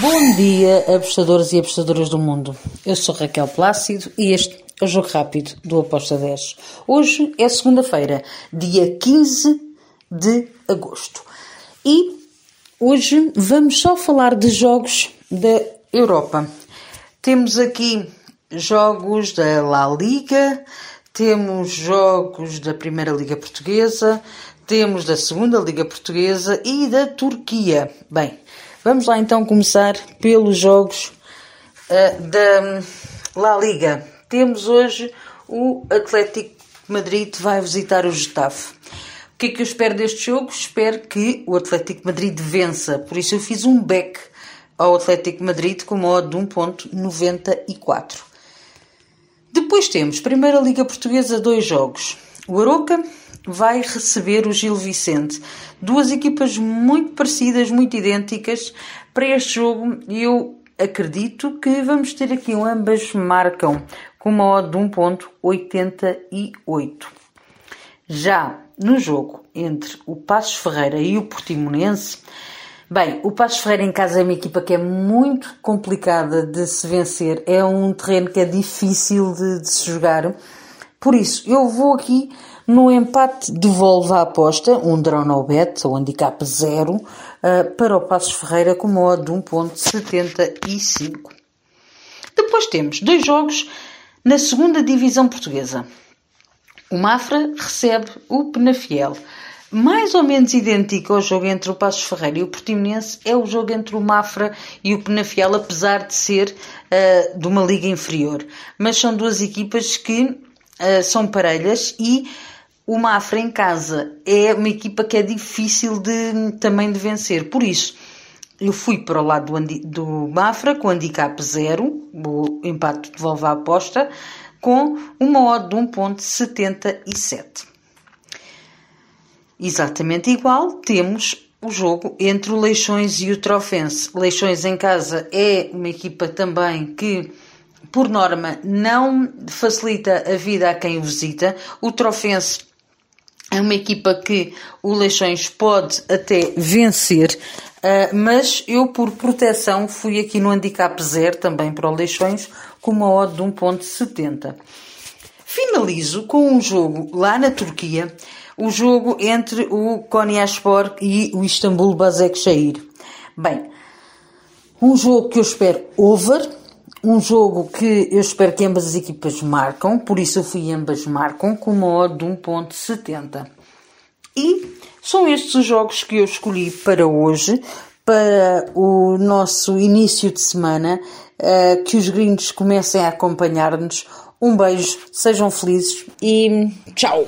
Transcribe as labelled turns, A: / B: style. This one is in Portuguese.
A: Bom dia, apostadores e apostadoras do mundo. Eu sou Raquel Plácido e este é o Jogo Rápido do Aposta 10. Hoje é segunda-feira, dia 15 de agosto. E hoje vamos só falar de jogos da Europa. Temos aqui jogos da La Liga, temos jogos da Primeira Liga Portuguesa, temos da Segunda Liga Portuguesa e da Turquia. Bem, Vamos lá então começar pelos jogos uh, da La Liga. Temos hoje o Atlético Madrid vai visitar o Getafe. O que é que eu espero deste jogo? Espero que o Atlético Madrid vença. Por isso eu fiz um back ao Atlético Madrid com modo de 1.94. Depois temos Primeira Liga Portuguesa, dois jogos. O Aroca vai receber o Gil Vicente. Duas equipas muito parecidas, muito idênticas para este jogo e eu acredito que vamos ter aqui um ambas marcam com uma odd de 1.88. Já no jogo entre o Passos Ferreira e o Portimonense, Bem, o Passos Ferreira em casa é uma equipa que é muito complicada de se vencer, é um terreno que é difícil de, de se jogar. Por isso, eu vou aqui no empate, devolve a aposta, um draw no bet, ou handicap zero, uh, para o Passos Ferreira com uma odd de 1.75. Depois temos dois jogos na segunda divisão portuguesa. O Mafra recebe o Penafiel. Mais ou menos idêntico ao jogo entre o Passos Ferreira e o Portimonense é o jogo entre o Mafra e o Penafiel, apesar de ser uh, de uma liga inferior. Mas são duas equipas que uh, são parelhas e o Mafra em casa é uma equipa que é difícil de, também de vencer. Por isso, eu fui para o lado do, do Mafra com handicap zero, o empate devolve a aposta, com uma odd de 1.77. Exatamente igual, temos o jogo entre o Leixões e o Trofense. Leixões em casa é uma equipa também que por norma, não facilita a vida a quem o visita. O Trofense é uma equipa que o Leixões pode até vencer, uh, mas eu, por proteção, fui aqui no handicap zero, também para o Leixões, com uma odd de 1.70. Finalizo com um jogo lá na Turquia, o jogo entre o Konyaspor e o Istambul Basaksehir. Bem, um jogo que eu espero over, um jogo que eu espero que ambas as equipas marcam, por isso eu fui ambas marcam com uma odd de 1.70. E são estes os jogos que eu escolhi para hoje, para o nosso início de semana, uh, que os gringos comecem a acompanhar-nos. Um beijo, sejam felizes e tchau!